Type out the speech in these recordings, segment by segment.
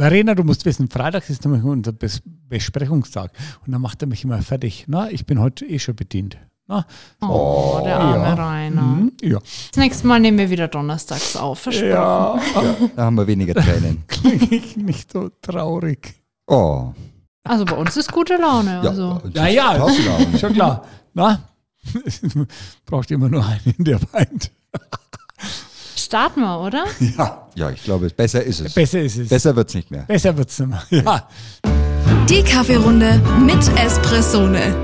Verena, du musst wissen, Freitag ist nämlich unser Bes Besprechungstag. Und dann macht er mich immer fertig. Na, ich bin heute eh schon bedient. Na, Oh, der arme ja. Rainer. Mhm, ja. Das nächste Mal nehmen wir wieder donnerstags auf, versprochen. ja. Da haben wir weniger Tränen. Klinge ich nicht so traurig. Oh. Also bei uns ist gute Laune. Ja, Also. Ja, ja, Topflaune. schon klar. Na, braucht immer nur einen, der weint. Starten wir, oder? Ja, ja, ich glaube, besser ist es. besser ist es. Besser wird es nicht mehr. Besser wird's nicht mehr. Ja. Die Kaffeerunde mit Espressone.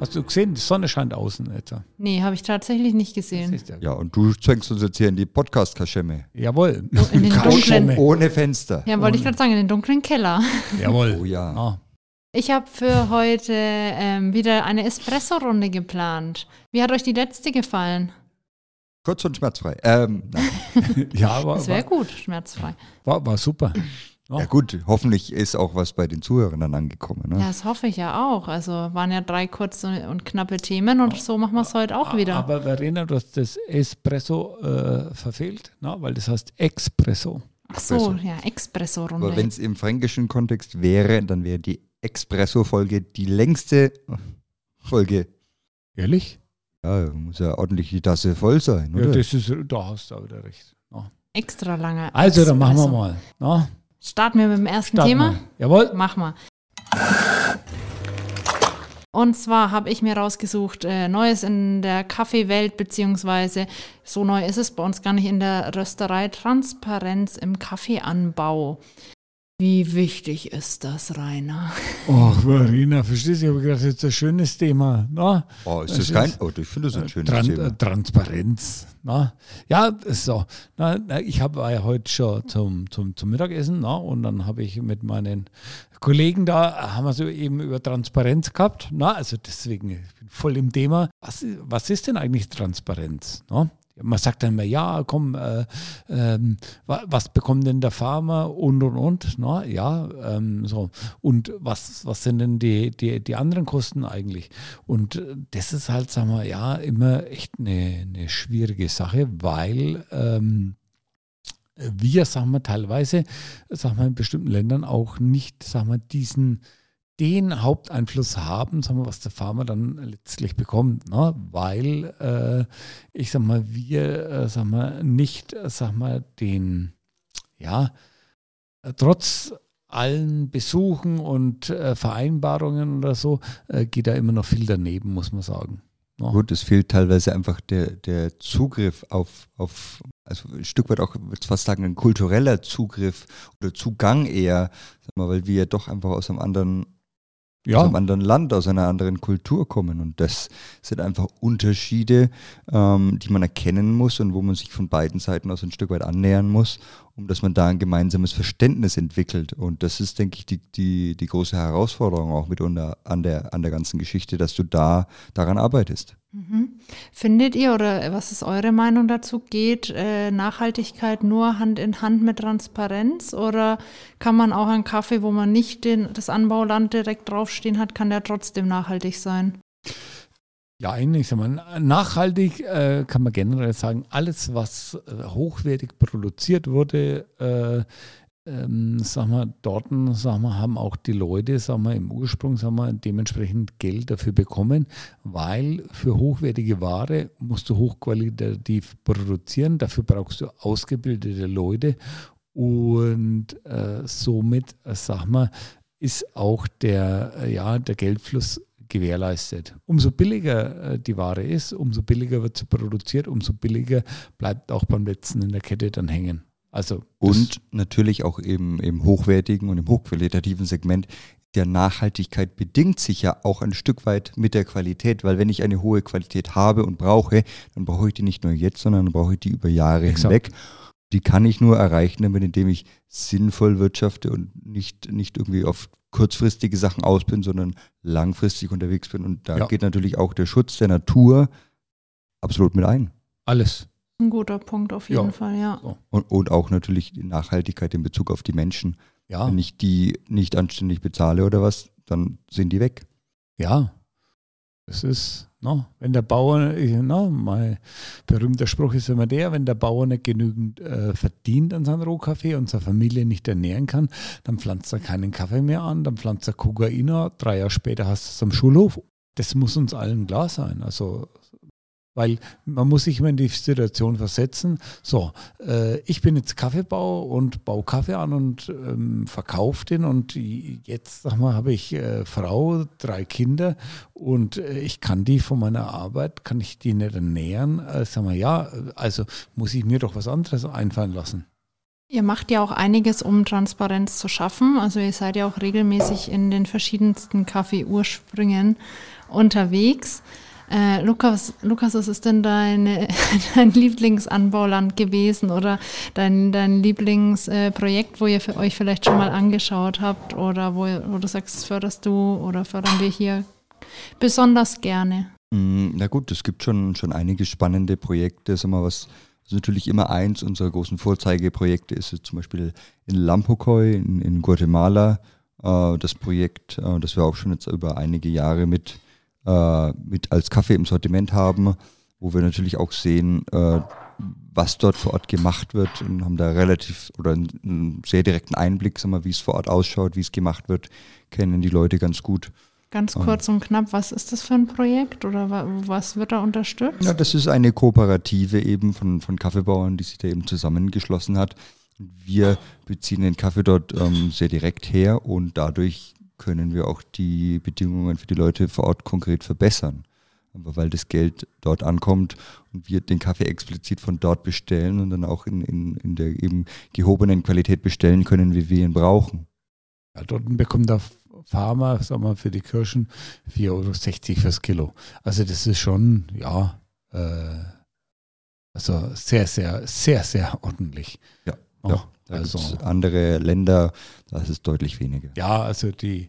Hast du gesehen, die Sonne scheint außen etwa. Nee, habe ich tatsächlich nicht gesehen. Siehst du? Ja, und du zwängst uns jetzt hier in die Podcast-Kaschemme. Jawohl. in den dunklen- Kaschemme. Ohne Fenster. Ja, wollte ich gerade sagen, in den dunklen Keller. Jawohl. Oh ja. Ah. Ich habe für heute ähm, wieder eine Espresso-Runde geplant. Wie hat euch die letzte gefallen? Kurz und schmerzfrei. Ähm. Ja, aber Das wäre gut, schmerzfrei. war, war super. Ja. Ja gut, hoffentlich ist auch was bei den Zuhörern dann angekommen. Ne? Ja, das hoffe ich ja auch. Also waren ja drei kurze und knappe Themen und so machen wir es heute auch wieder. Aber Verena, du hast das Espresso äh, verfehlt, na? weil das heißt Expresso. Ach so, Espresso. ja, Aber Espresso-Runde. wenn es im fränkischen Kontext wäre, dann wäre die Expresso-Folge die längste Folge. Ehrlich? Ja, muss ja ordentlich die Tasse voll sein, Ja, oder? das ist, da hast du auch wieder recht. Ja. Extra lange. Also, dann machen wir Espresso. mal. Na, Starten wir mit dem ersten starten Thema. wir. Jawohl. Mach mal. Und zwar habe ich mir rausgesucht, äh, Neues in der Kaffeewelt, beziehungsweise so neu ist es bei uns gar nicht in der Rösterei, Transparenz im Kaffeeanbau. Wie wichtig ist das, Rainer? Oh, Verena, verstehst du? Ich habe gedacht, das ist ein schönes Thema. Na? Oh, ist Das das kein. ist- Oh, ich finde das ein schönes Tran Thema. äh, Transparenz. Na? Ja, so. Na, na, ich habe ja heute schon zum, zum, zum Mittagessen na? und dann habe ich mit meinen Kollegen da, haben wir so eben über Transparenz gehabt. Na? Also deswegen, ich bin voll im Thema. Was, was ist denn eigentlich Transparenz? Na? Man sagt dann immer, ja, komm, äh, ähm, wa- was bekommt denn der Farmer und und und, na, ja, ähm, so. Und was, was sind denn die, die, die anderen Kosten eigentlich? Und äh, das ist halt, sagen wir, ja, immer echt eine, eine schwierige Sache, weil ähm, wir, sagen wir, teilweise, sagen wir, in bestimmten Ländern auch nicht, sagen wir, diesen den Haupteinfluss haben, sagen wir, was der Farmer dann letztlich bekommt, ne? weil äh, ich sag mal, wir, äh, sag mal, nicht, äh, sag mal, den, ja, äh, trotz allen Besuchen und äh, Vereinbarungen oder so, äh, geht da immer noch viel daneben, muss man sagen. Ne? Gut, es fehlt teilweise einfach der, der Zugriff auf, auf, also ein Stück weit auch, ich würde fast sagen, ein kultureller Zugriff oder Zugang eher, sag mal, weil wir ja doch einfach aus einem anderen aus Ja, einem anderen Land, aus einer anderen Kultur kommen. Und das sind einfach Unterschiede, ähm, die man erkennen muss und wo man sich von beiden Seiten aus ein Stück weit annähern muss, um dass man da ein gemeinsames Verständnis entwickelt. Und das ist, denke ich, die, die, die große Herausforderung auch mitunter an der, an der ganzen Geschichte, dass du da daran arbeitest. Mhm. Findet ihr oder was ist eure Meinung dazu? Geht äh, Nachhaltigkeit nur Hand in Hand mit Transparenz oder kann man auch einen Kaffee, wo man nicht den, das Anbauland direkt draufstehen hat, kann der trotzdem nachhaltig sein? ja, eigentlich, sag mal, nachhaltig äh, kann man generell sagen, alles, was äh, hochwertig produziert wurde, äh, ähm, sag mal, dort sag mal, haben auch die Leute sag mal, im Ursprung sag mal, dementsprechend Geld dafür bekommen, weil für hochwertige Ware musst du hochqualitativ produzieren, dafür brauchst du ausgebildete Leute und äh, somit, sag mal, ist auch der, äh, ja, der Geldfluss gewährleistet. Umso billiger äh, die Ware ist, umso billiger wird sie produziert, umso billiger bleibt auch beim letzten in der Kette dann hängen. Also Und natürlich auch eben im hochwertigen und im hochqualitativen Segment der Nachhaltigkeit bedingt sich ja auch ein Stück weit mit der Qualität, weil wenn ich eine hohe Qualität habe und brauche, dann brauche ich die nicht nur jetzt, sondern dann brauche ich die über Jahre Exakt. hinweg. Die kann ich nur erreichen, indem ich sinnvoll wirtschafte und nicht, nicht irgendwie auf kurzfristige Sachen aus bin, sondern langfristig unterwegs bin. Und da Ja. geht natürlich auch der Schutz der Natur absolut mit ein. alles. Ein guter Punkt auf jeden Ja. Fall, ja. Und, und auch natürlich die Nachhaltigkeit in Bezug auf die Menschen. Ja, Wenn ich die nicht anständig bezahle oder was, dann sind die weg. ja. Das ist, no, wenn der Bauer, no, mein berühmter Spruch ist immer der, wenn der Bauer nicht genügend äh, verdient an seinem Rohkaffee und seine Familie nicht ernähren kann, dann pflanzt er keinen Kaffee mehr an, dann pflanzt er Kokaina, drei Jahre später hast du es am Schulhof. Das muss uns allen klar sein. Also weil man muss sich immer in die Situation versetzen. So, äh, ich bin jetzt Kaffeebauer und baue Kaffee an und ähm, verkaufe den und jetzt, sag mal, habe ich äh, Frau, drei Kinder und äh, ich kann die von meiner Arbeit, kann ich die nicht ernähren. Äh, sag mal, ja, also muss ich mir doch was anderes einfallen lassen. Ihr macht ja auch einiges, um Transparenz zu schaffen. Also ihr seid ja auch regelmäßig in den verschiedensten Kaffeeursprüngen unterwegs. Äh, Lukas, Lukas, was ist denn deine, dein Lieblingsanbauland gewesen oder dein, dein Lieblingsprojekt, äh, wo ihr für euch vielleicht schon mal angeschaut habt oder wo, wo du sagst, förderst du oder fördern wir hier besonders gerne? Mm, na gut, es gibt schon, schon einige spannende Projekte. Sag mal, was also natürlich immer eins unserer großen Vorzeigeprojekte ist zum Beispiel in Lampocoy in, in Guatemala. Äh, das Projekt, äh, das wir auch schon jetzt über einige Jahre mit äh, mit als Kaffee im Sortiment haben, wo wir natürlich auch sehen, äh, was dort vor Ort gemacht wird und haben da relativ oder einen sehr direkten Einblick, sag mal, wie es vor Ort ausschaut, wie es gemacht wird, kennen die Leute ganz gut. Ganz kurz und knapp, was ist das für ein Projekt oder was wird da unterstützt? Ja, das ist eine Kooperative eben von, von Kaffeebauern, die sich da eben zusammengeschlossen hat. Wir beziehen den Kaffee dort ähm, sehr direkt her und dadurch können wir auch die Bedingungen für die Leute vor Ort konkret verbessern. Aber weil das Geld dort ankommt und wir den Kaffee explizit von dort bestellen und dann auch in, in, in der eben gehobenen Qualität bestellen können, wie wir ihn brauchen. Ja, dort bekommt der Farmer, sagen wir, für die Kirschen 4,60 Euro fürs Kilo. Also das ist schon, ja, äh, also sehr, sehr, sehr, sehr ordentlich. Ja, oh, ja. Da also andere Länder, da ist es deutlich weniger. Ja, also die,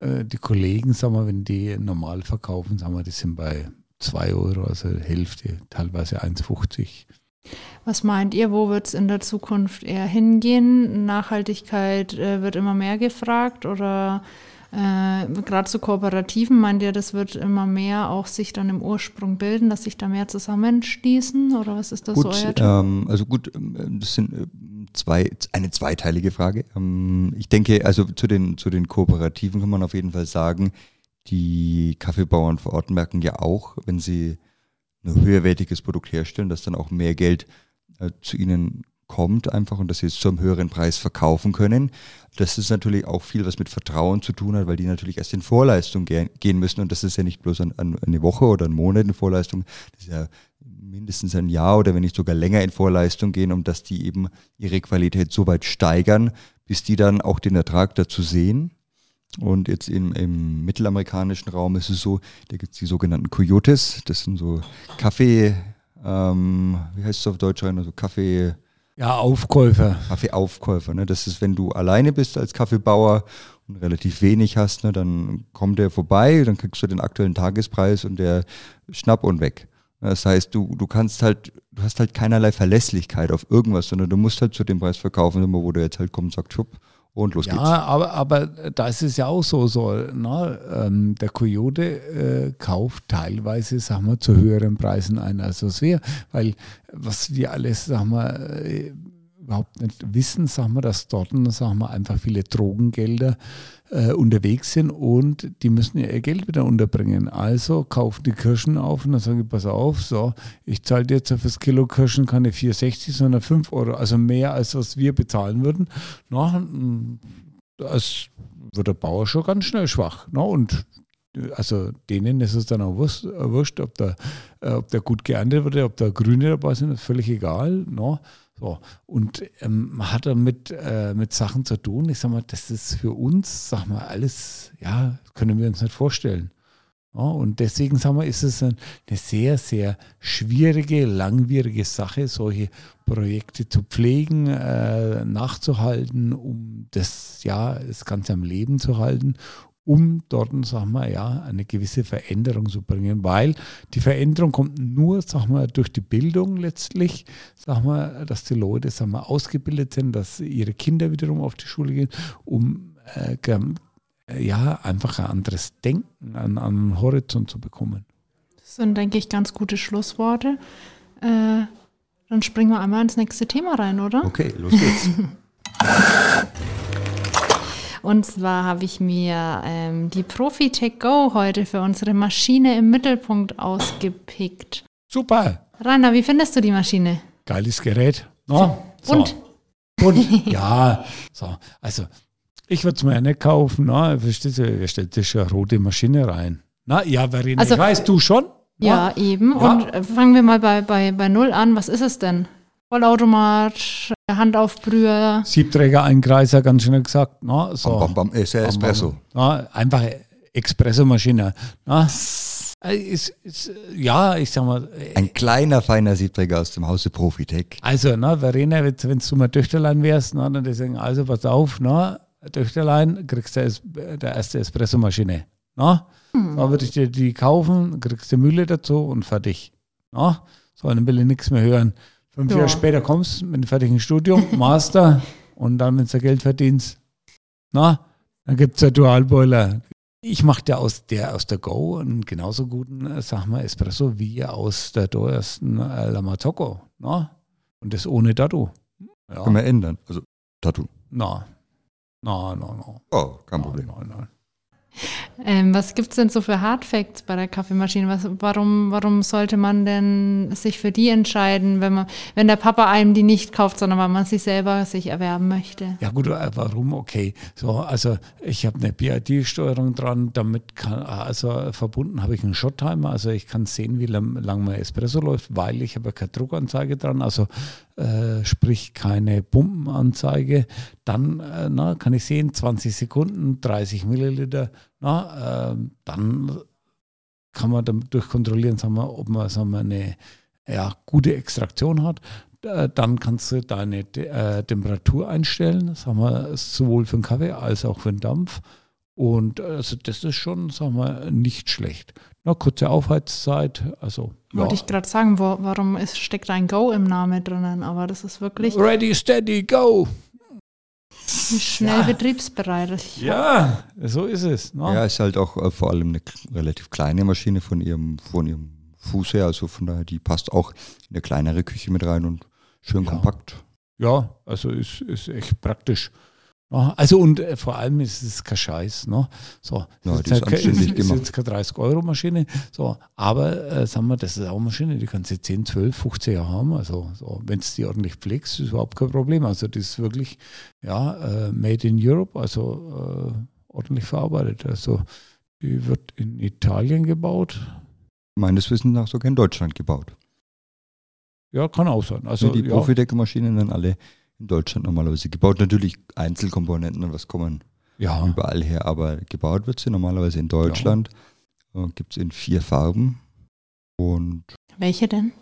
äh, die Kollegen, sagen wir, wenn die normal verkaufen, sagen wir, die sind bei 2 Euro, also Hälfte, teilweise 1,50. Was meint ihr, wo wird es in der Zukunft eher hingehen? Nachhaltigkeit äh, wird immer mehr gefragt oder äh, Gerade zu Kooperativen meint ihr, das wird immer mehr auch sich dann im Ursprung bilden, dass sich da mehr zusammenschließen oder was ist das gut, euer ähm, Also gut, ähm, das sind äh, zwei, eine zweiteilige Frage. Ähm, ich denke, also zu den, zu den Kooperativen kann man auf jeden Fall sagen, die Kaffeebauern vor Ort merken ja auch, wenn sie ein höherwertiges Produkt herstellen, dass dann auch mehr Geld äh, zu ihnen kommt einfach und dass sie es zu einem höheren Preis verkaufen können. Das ist natürlich auch viel, was mit Vertrauen zu tun hat, weil die natürlich erst in Vorleistung gehen müssen und das ist ja nicht bloß an, an eine Woche oder einen Monat in Vorleistung, das ist ja mindestens ein Jahr oder wenn nicht sogar länger in Vorleistung gehen, um dass die eben ihre Qualität so weit steigern, bis die dann auch den Ertrag dazu sehen. Und jetzt im, im mittelamerikanischen Raum ist es so, da gibt es die sogenannten Coyotes, das sind so Kaffee, ähm, wie heißt es auf Deutsch also Kaffee... Ja, Aufkäufer. Kaffeeaufkäufer. Ne? Das ist, wenn du alleine bist als Kaffeebauer und relativ wenig hast, ne, dann kommt der vorbei, dann kriegst du den aktuellen Tagespreis und der schnapp und weg. Das heißt, du, du kannst halt, du hast halt keinerlei Verlässlichkeit auf irgendwas, sondern du musst halt zu dem Preis verkaufen, wo du jetzt halt kommst und sagst, schupp, und los ja, geht's. Ja, aber, aber da ist es ja auch so, so na, ähm, der Coyote äh, kauft teilweise, sagen wir, zu höheren Preisen ein als was wir, weil was wir alles, sagen wir, äh, überhaupt nicht wissen, sagen wir, dass dort, sagen wir, einfach viele Drogengelder äh, unterwegs sind und die müssen ihr Geld wieder unterbringen. Also kaufen die Kirschen auf und dann sagen ich, pass auf, so, ich zahle jetzt auf das Kilo Kirschen keine 4,60, sondern 5 Euro, also mehr als was wir bezahlen würden. Na, das wird der Bauer schon ganz schnell schwach. Na, und also denen ist es dann auch wurscht, ob der, äh, ob der gut geerntet wird, ob da Grüne dabei sind, ist völlig egal. No? So, und ähm, hat damit äh, mit Sachen zu tun. Ich sag mal, das ist für uns, sag mal, alles, ja, können wir uns nicht vorstellen. Ja, und deswegen, sag mal, ist es eine sehr, sehr schwierige, langwierige Sache, solche Projekte zu pflegen, äh, nachzuhalten, um das, ja, das Ganze am Leben zu halten um dort, sagen wir, ja, eine gewisse Veränderung zu bringen, weil die Veränderung kommt nur, sagen wir, durch die Bildung letztlich, sagen wir, dass die Leute, sagen wir, ausgebildet sind, dass ihre Kinder wiederum auf die Schule gehen, um äh, äh, ja, einfach ein anderes Denken an, an den Horizont zu bekommen. Das sind, denke ich, ganz gute Schlussworte. Äh, dann springen wir einmal ins nächste Thema rein, oder? Okay, los geht's. Und zwar habe ich mir ähm, die Profitech Go heute für unsere Maschine im Mittelpunkt ausgepickt. Super, Rainer, wie findest du die Maschine? geiles Gerät. No? Und? Und ja, so. Also, ich würde es mir ja nicht kaufen. Na, verstehst du, wer stellt eine rote Maschine rein? Na, ja, Verena, Also- ich weiß, du schon? Ja, eben. Ja. Und äh, fangen wir mal bei, bei, bei Null an. Was ist es denn? Vollautomat, äh, Handaufbrüher. Siebträger, Einkreiser, ganz schnell gesagt. Na, so. Bam, bam, bam, ist ja Espresso. Na, einfache Espressomaschine. Äh, ist, ist, ja, ich sag mal, äh, Ein kleiner, feiner Siebträger aus dem Hause Profitec. also, na, Verena, wenn du mal Töchterlein wärst, na, dann sagen, also pass auf, na, Töchterlein, kriegst du es- der erste Espressomaschine. Na, da würde ich dir die kaufen, kriegst du Mühle dazu und fertig. Na, so, dann will ich nichts mehr hören. Fünf Ja. Jahre später kommst du mit einem fertigen Studium, Master, und dann, wenn du Geld verdienst, na, dann gibt es ja Dualboiler. Ich mache ja aus der, aus der Go einen genauso guten, äh, sag mal, Espresso wie aus der teuersten äh, Lamazocco. Na? Und das ohne Tattoo. Ja. Können wir ändern. Also, Tattoo. Na, na, na, na. Oh, kein na, Problem. na, na. Ähm, was gibt es denn so für Hardfacts bei der Kaffeemaschine? Was, warum, warum sollte man denn sich für die entscheiden, wenn, man, wenn der Papa einem die nicht kauft, sondern weil man sie selber sich erwerben möchte? Ja gut, äh, warum? Okay. So, also ich habe eine BID-Steuerung dran, damit kann, also verbunden habe ich einen Shot-Timer, also ich kann sehen, wie lang mein Espresso läuft, weil ich habe keine Druckanzeige dran, also äh, sprich keine Pumpenanzeige. Dann äh, na, kann ich sehen, 20 Sekunden, 30 Milliliter. Na, äh, dann kann man dadurch kontrollieren, sagen wir, ob man, sagen wir eine ja, gute Extraktion hat. Äh, Dann kannst du deine äh, Temperatur einstellen, sagen wir, sowohl für den Kaffee als auch für den Dampf. Und äh, also das ist schon, sagen wir, nicht schlecht. Na, kurze Aufheizzeit, also ja. Wollte ich gerade sagen, wo, warum ist, steckt ein Go im Namen drinnen? Aber das ist wirklich Ready, steady, go! schnell Ja. betriebsbereit. Ich Ja, so ist es. ne? Ja, ist halt auch äh, vor allem eine relativ kleine Maschine von ihrem, von ihrem Fuß her. Also von daher, die passt auch in eine kleinere Küche mit rein und schön Ja. kompakt. Ja, also ist, ist echt praktisch. Ja, also und äh, vor allem ist es kein Scheiß. Ne? So, Ja, die ist halt ist jetzt keine 30-Euro-Maschine. So, aber äh, sagen wir, das ist auch eine Maschine, die kannst du 10, 12, 15 Jahre haben. Also so, wenn du die ordentlich pflegst, ist überhaupt kein Problem. Also das ist wirklich ja, äh, made in Europe, also äh, ordentlich verarbeitet. Also die wird in Italien gebaut. Meines Wissens nach sogar in Deutschland gebaut. Ja, kann auch sein. Also die ja, Profidec-Maschinen dann alle in Deutschland normalerweise gebaut. Natürlich Einzelkomponenten und was kommen ja, überall her, aber gebaut wird sie normalerweise in Deutschland. Äh, Gibt es in vier Farben und welche denn?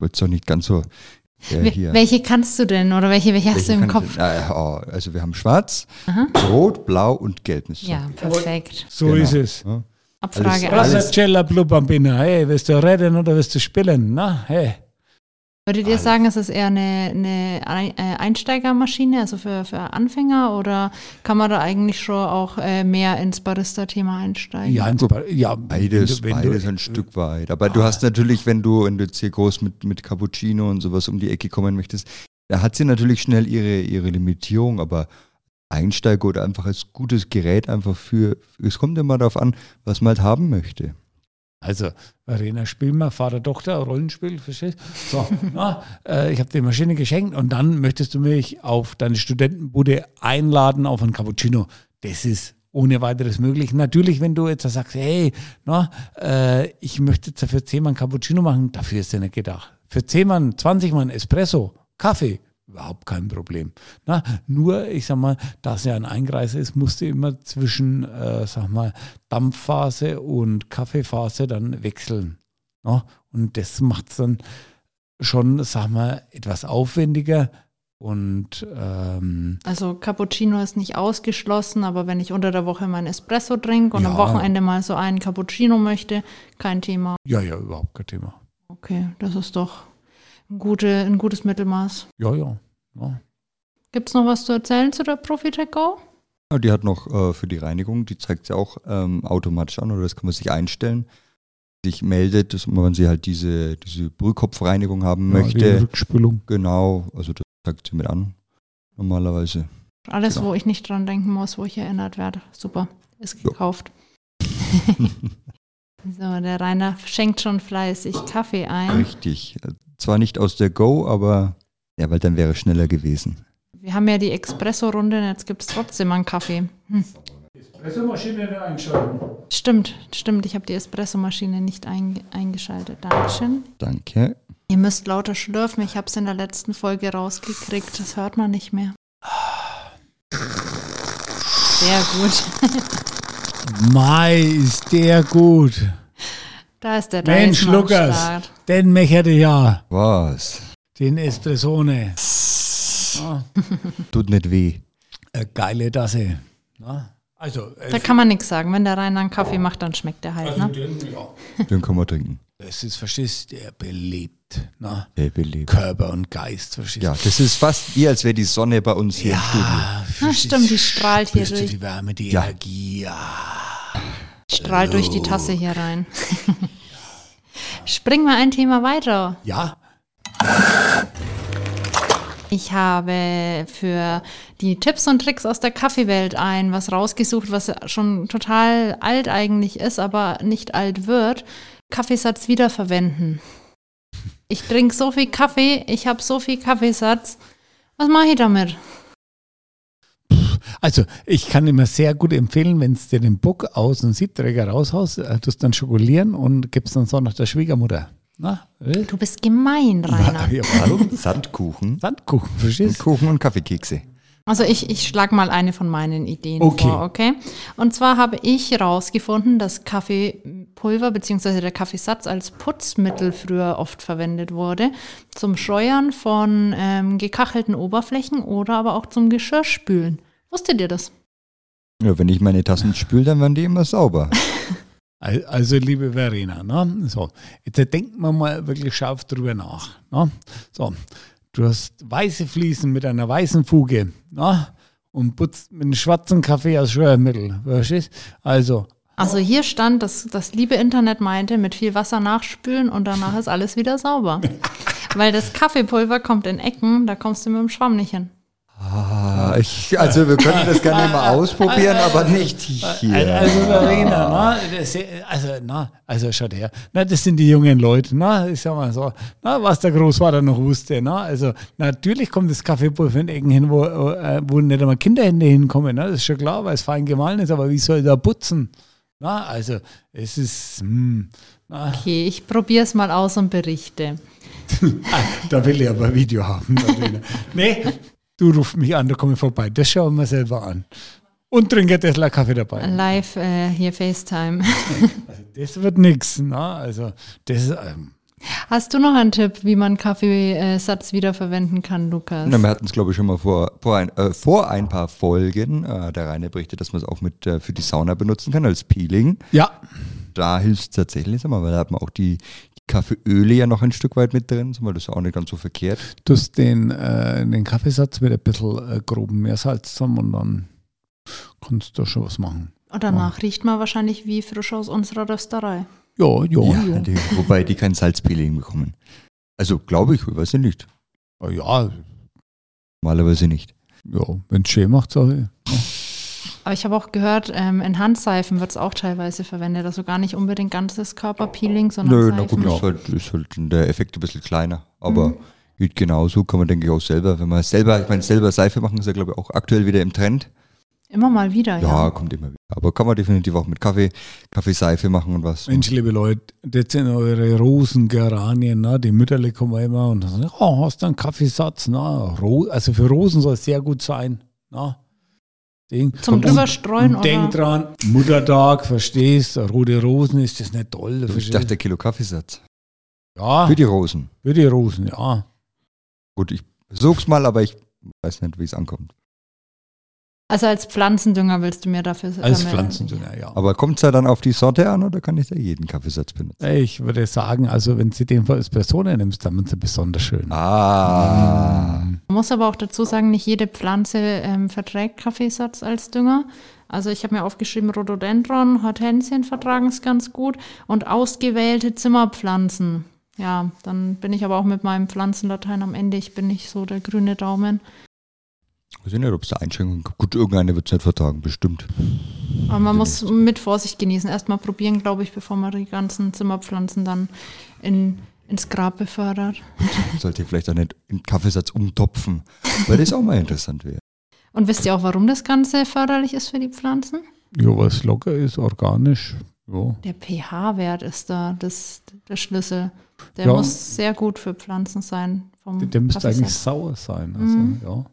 wird es doch nicht ganz so äh. Welche kannst du denn oder welche, welche hast Welche du im Kopf? ich denn- Ah, ja, oh, also wir haben schwarz, Aha. rot, blau und gelb. Ja, perfekt. so Genau. ist es. Ja. Abfrage Alles- 1. alles- Cella Blu Bambina, hey, willst du reden oder willst du spielen? Na, hey. Würdet ihr sagen, es ist eher eine, eine Ein- äh, Einsteigermaschine, also für, für Anfänger, oder kann man da eigentlich schon auch äh, mehr ins Barista-Thema einsteigen? Ja, ins Ba- ja Beides, wenn du- wenn du- beides ein Stück weit. Aber du hast natürlich, wenn du, wenn du jetzt hier groß mit, mit Cappuccino und sowas um die Ecke kommen möchtest, da hat sie natürlich schnell ihre, ihre Limitierung, aber Einsteiger oder einfach als gutes Gerät einfach für, es kommt immer darauf an, was man halt haben möchte. Also, Verena, spiel mal Vater, Tochter, Rollenspiel, verstehst So, na, äh, ich habe dir die Maschine geschenkt und dann möchtest du mich auf deine Studentenbude einladen auf ein Cappuccino. Das ist ohne weiteres möglich. Natürlich, wenn du jetzt sagst, hey, na, äh, ich möchte jetzt für 10 Mann Cappuccino machen, dafür ist ja nicht gedacht. Für 10 Mann, 20 Mann Espresso, Kaffee, überhaupt kein Problem. Na, nur, ich sag mal, da es ja ein Eingreis ist, musst du immer zwischen, äh, sag mal, Dampfphase und Kaffeephase dann wechseln. Na? Und das macht es dann schon, sag mal, etwas aufwendiger und ähm, Also Cappuccino ist nicht ausgeschlossen, aber wenn ich unter der Woche meinen Espresso trinke und am Ja. Wochenende mal so einen Cappuccino möchte, kein Thema. ja, ja, überhaupt kein Thema. Okay, das ist doch gute, ein gutes Mittelmaß. Ja, ja. ja. Gibt es noch was zu erzählen zu der Profitec Go? Ja, die hat noch äh, für die Reinigung, die zeigt sie auch ähm, automatisch an oder das kann man sich einstellen. Sich meldet, dass man sie halt diese, diese Brühkopfreinigung haben Ja, die möchte. Rückspülung. Genau, also das zeigt sie mit an. Normalerweise. Alles, Genau. wo ich nicht dran denken muss, wo ich erinnert werde. Super, ist gekauft. so, der Rainer schenkt schon fleißig Kaffee ein. Richtig. Zwar nicht aus der Go, aber ja, weil dann wäre es schneller gewesen. Wir haben ja die Espresso-Runde und jetzt gibt es trotzdem einen Kaffee. Hm. Espressomaschine einschalten. Stimmt, stimmt, ich habe die Espresso-Maschine nicht ein, eingeschaltet. Dankeschön. Danke. Ihr müsst lauter schlürfen, ich habe es in der letzten Folge rausgekriegt, das hört man nicht mehr. Sehr gut. Mai, ist der gut. Da ist der Mensch, Lukas, Start. Den mecherte ja. Was? Den Espressone. Ja, Tut nicht weh. eine geile Tasse. Ja, also, äh, Da kann man nichts sagen. Wenn der Rainer einen Kaffee macht, dann schmeckt der halt. also Ne? den, ja. Den kann man trinken. Das ist, verstehst du, der belebt. Na? Der belebt. Körper und Geist, verstehst du? Ja, das ist fast wie, als wäre die Sonne bei uns hier im Studio. Ah, Ah, stimmt, die strahlt hier durch, die Wärme, die Ja. Energie, ja. strahlt durch die Tasse hier rein. Springen wir ein Thema weiter. Ja, Ich habe für die Tipps und Tricks aus der Kaffeewelt ein was rausgesucht, was schon total alt eigentlich ist, aber nicht alt wird. Kaffeesatz wiederverwenden. Ich trinke so viel Kaffee, ich habe so viel Kaffeesatz. Was mache ich damit? Also ich kann immer sehr gut empfehlen, wenn es dir den Buck aus dem Siebträger raushaust, äh, tust dann schokolieren und gibst dann so nach der Schwiegermutter. Na, äh? Du bist gemein, Rainer. Ja, warum? Sandkuchen, Sandkuchen, verstehst du? Kuchen und Kaffeekekse. Also ich, ich schlage mal eine von meinen Ideen Okay. vor, okay? Und zwar habe ich herausgefunden, dass Kaffeepulver bzw. der Kaffeesatz als Putzmittel früher oft verwendet wurde. Zum Scheuern von ähm, gekachelten Oberflächen oder aber auch zum Geschirrspülen. Wusstet ihr das? Ja, wenn ich meine Tassen spüle, dann werden die immer sauber. Al- Also, liebe Verena, ne? so, jetzt denkt man mal wirklich scharf drüber nach. Ne? So, du hast weiße Fliesen mit einer weißen Fuge ne? und putzt mit einem schwarzen Kaffee als Scheuermittel. Verstehst? Also, Also hier stand, dass das liebe Internet meinte, mit viel Wasser nachspülen und danach ist alles wieder sauber. Weil das Kaffeepulver kommt in Ecken, da kommst du mit dem Schwamm nicht hin. Ah, ich, also wir können das gerne mal ausprobieren, aber nicht hier. Also Verena, na, das, also, na, also schaut her, na, das sind die jungen Leute, na, ich sag mal so, na, was der Großvater noch wusste, na, also natürlich kommt das Kaffeepulver in Ecken hin, wo, äh, wo nicht einmal Kinderhände hinkommen, na, das ist schon klar, weil es fein gemahlen ist, aber wie soll der putzen? Na, also es ist, hm, na, Okay, ich probiere es mal aus und berichte. ah, da will ich aber ein Video haben. Verena. nee, du rufst mich an, da komme ich vorbei, das schauen wir selber an. Und trinke Tesla Kaffee dabei. Live äh, hier FaceTime. Das wird nichts, na, also das, ähm, Hast du noch einen Tipp, wie man Kaffeesatz wiederverwenden kann, Lukas? Na, wir hatten es, glaube ich, schon mal vor, vor, ein, äh, vor ein paar Folgen. Äh, der Rainer berichtet, dass man es auch mit äh, für die Sauna benutzen kann als Peeling. ja, Da hilft es tatsächlich, sag mal, weil da hat man auch die, die Kaffeeöle ja noch ein Stück weit mit drin. Das ist auch nicht ganz so verkehrt. tust den, äh, den Kaffeesatz mit ein bisschen äh, groben Meersalz zusammen und dann kannst du schon was machen. Und danach riecht man wahrscheinlich wie frisch aus unserer Rösterei. Ja, ja, ja. Die, wobei die kein Salzpeeling bekommen. Also glaube ich, ich weiß ich nicht. Ja, ja, Normalerweise nicht. ja wenn es schön macht, sage ich. Aber ich habe auch gehört, ähm, in Handseifen wird es auch teilweise verwendet. Also gar nicht unbedingt ganzes Körperpeeling, sondern Nö, na Seifen. gut, ist halt, ist halt der Effekt ein bisschen kleiner. Aber geht genauso, kann man denke ich auch selber, wenn man selber, ich meine, selber Seife machen ist ja glaube ich auch aktuell wieder im Trend. Immer mal wieder, Ja, ja. kommt immer wieder. Aber kann man definitiv auch mit Kaffee, Kaffeeseife machen und was. Mensch, liebe Leute, das sind eure Rosengeranien, ne? die Mütterle kommen immer und sagen, oh, hast du einen Kaffeesatz? Na, Ro also für Rosen soll es sehr gut sein. Na? Ding. Zum Und- drüberstreuen und denk oder? dran, Muttertag, verstehst rote Rosen, ist das nicht toll? ich verstehst? dachte, Kilo Kaffeesatz. ja, Für die Rosen. für die Rosen, ja. Gut, ich versuch's mal, aber ich weiß nicht, wie es ankommt. Also als Pflanzendünger willst du mir dafür Als damit- Pflanzendünger, ja. Aber kommt es da dann auf die Sorte an oder kann ich da jeden Kaffeesatz benutzen? Ich würde sagen, also wenn sie den als Person nimmst, dann sind sie besonders schön. Ah. Man muss aber auch dazu sagen, nicht jede Pflanze ähm, verträgt Kaffeesatz als Dünger. Also ich habe mir aufgeschrieben, Rhododendron, Hortensien vertragen es ganz gut und ausgewählte Zimmerpflanzen. Ja, dann bin ich aber auch mit meinem Pflanzenlatein am Ende. Ich bin nicht so der grüne Daumen. Ich weiß nicht, ob es da Einschränkungen gibt. Gut, irgendeine wird es nicht vertragen, bestimmt. Aber man muss mit Vorsicht genießen. Erstmal probieren, glaube ich, bevor man die ganzen Zimmerpflanzen dann in, ins Grab befördert. Sollte ich vielleicht auch nicht in Kaffeesatz umtopfen, weil das auch mal interessant wäre. Und wisst ihr auch, warum das Ganze förderlich ist für die Pflanzen? Ja, was locker ist, organisch. Ja. Der pH-Wert ist da das, der Schlüssel. Der Ja. muss sehr gut für Pflanzen sein. Vom Der, der müsste eigentlich sauer sein. Also, Mhm. ja.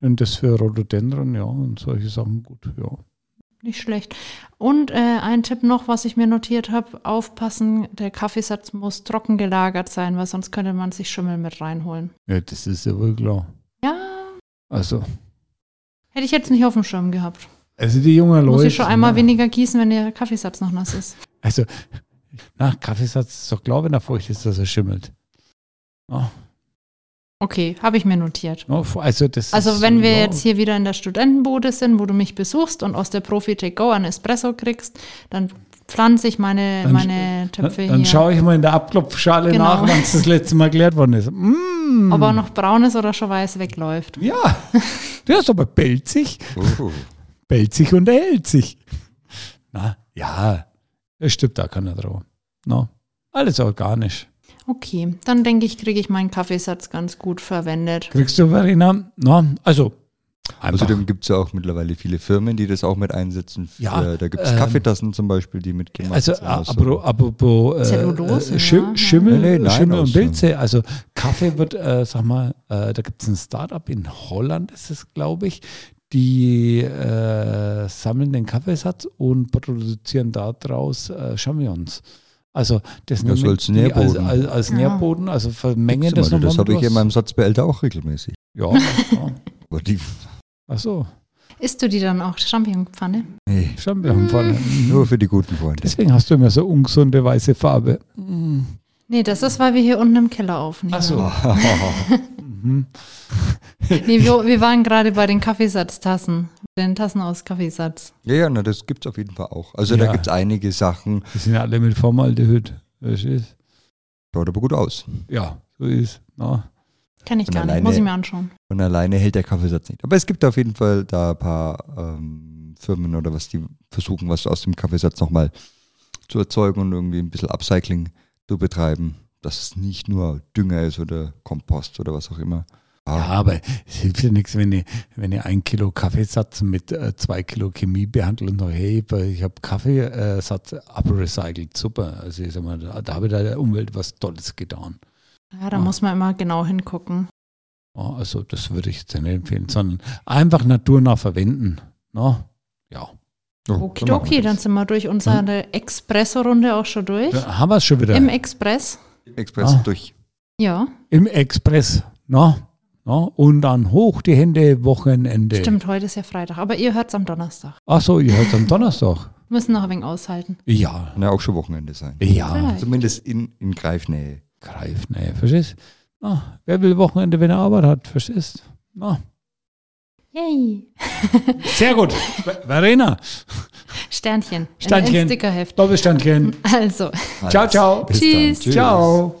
Und das für Rhododendron, ja, und solche Sachen gut, ja. Nicht schlecht. Und äh, ein Tipp noch, was ich mir notiert habe: Aufpassen, der Kaffeesatz muss trocken gelagert sein, weil sonst könnte man sich Schimmel mit reinholen. Ja, das ist ja wohl klar. Ja, Also, hätte ich jetzt nicht auf dem Schirm gehabt. also die jungen Leute. Muss ich schon einmal na, weniger gießen, wenn der Kaffeesatz noch nass ist. Also, nach Kaffeesatz ist doch klar, wenn er feucht ist, dass er schimmelt. Ja, Okay, habe ich mir notiert. ja, also, das Also wenn wir jetzt hier wieder in der Studentenbude sind, wo du mich besuchst und aus der Profi Take Go einen Espresso kriegst, dann pflanze ich meine, Dann- meine Töpfe Dann, dann hier. schaue ich mal in der Abklopfschale Genau. nach, wann es das letzte Mal geklärt worden ist. Mm, Ob er noch braun ist oder schon weiß wegläuft. ja, der ist aber pelzig. Oh. Pelzig und erhält sich. Na, ja, das stimmt da keiner drauf. No, alles organisch. Okay, dann denke ich, kriege ich meinen Kaffeesatz ganz gut verwendet. Kriegst du, Verena? No, also, einfach. Außerdem gibt es ja auch mittlerweile viele Firmen, die das auch mit einsetzen. Für, Ja, da gibt es ähm, Kaffeetassen zum Beispiel, die mitgemacht Also, sind. aus so- apropos, apropos äh, Zellulose, äh, Schim ja. Schimmel, Nee, nee, nein, Schimmel und so- Pilze. Also, Kaffee wird, äh, sag mal, äh, da gibt es ein Startup in Holland, ist es, glaube ich, die äh, sammeln den Kaffeesatz und produzieren daraus äh, Champignons. Also, das Ja, so als Nährboden. als, als. Nährboden, also vermengen das mal, nochmal das habe ich in meinem Satzbehälter auch regelmäßig. Ja, ja. Aber die, Ach so, Isst du die dann auch Champignonpfanne? nee, Champignonpfanne. nur für die guten Freunde. Deswegen hast du immer so ungesunde weiße Farbe. Mm. Nee, das ist, weil wir hier unten im Keller aufnehmen. Ach so. Mhm. Nee, wir, wir waren gerade bei den Kaffeesatztassen. Den Tassen aus Kaffeesatz. Ja, ja, na, das gibt es auf jeden Fall auch. Also Ja. da gibt es einige Sachen, Die sind ja alle mit Formaldehyd. Verstehst? schaut aber gut aus. Ja, so ist. Na. Kenn ich Und gar nicht. alleine- Muss ich mir anschauen. Und alleine hält der Kaffeesatz nicht. Aber es gibt auf jeden Fall da ein paar ähm, Firmen oder was, die versuchen, was aus dem Kaffeesatz nochmal zu erzeugen und irgendwie ein bisschen Upcycling zu betreiben, dass es nicht nur Dünger ist oder Kompost oder was auch immer. Ja, aber es hilft ja nichts, wenn ich, wenn ich ein Kilo Kaffeesatz mit äh, zwei Kilo Chemie behandle und sage, hey, ich habe Kaffeesatz abrecycelt, super. Also ich sag mal, da, da habe ich da der Umwelt was Tolles getan. Ja, da Ah. muss man immer genau hingucken. Ja, also das würde ich jetzt nicht empfehlen, sondern einfach naturnah verwenden. Na? Ja. Oh, so Okidoki, wir dann sind wir durch unsere Expresso-Runde auch schon durch. Dann haben wir es schon wieder. Im Express. Express Ah. durch. Ja, Im Express. Na? Na? Und dann hoch die Hände, Wochenende. stimmt, heute ist ja Freitag. Aber ihr hört es am Donnerstag. Ach so, ihr hört am Donnerstag. Müssen noch ein wenig aushalten. Ja. Kann ja auch schon Wochenende sein. Ja. Vielleicht. Zumindest in, in Greifnähe. Greif, nee, verstehst? Na, wer will Wochenende, wenn er Arbeit hat, verstehst? Na, Yay. sehr gut. Ver- Verena, Sternchen. Sternchen. Ein Stickerheft. Doppelstandchen. Also, Ciao, ciao. Bis Tschüss. Dann. Ciao.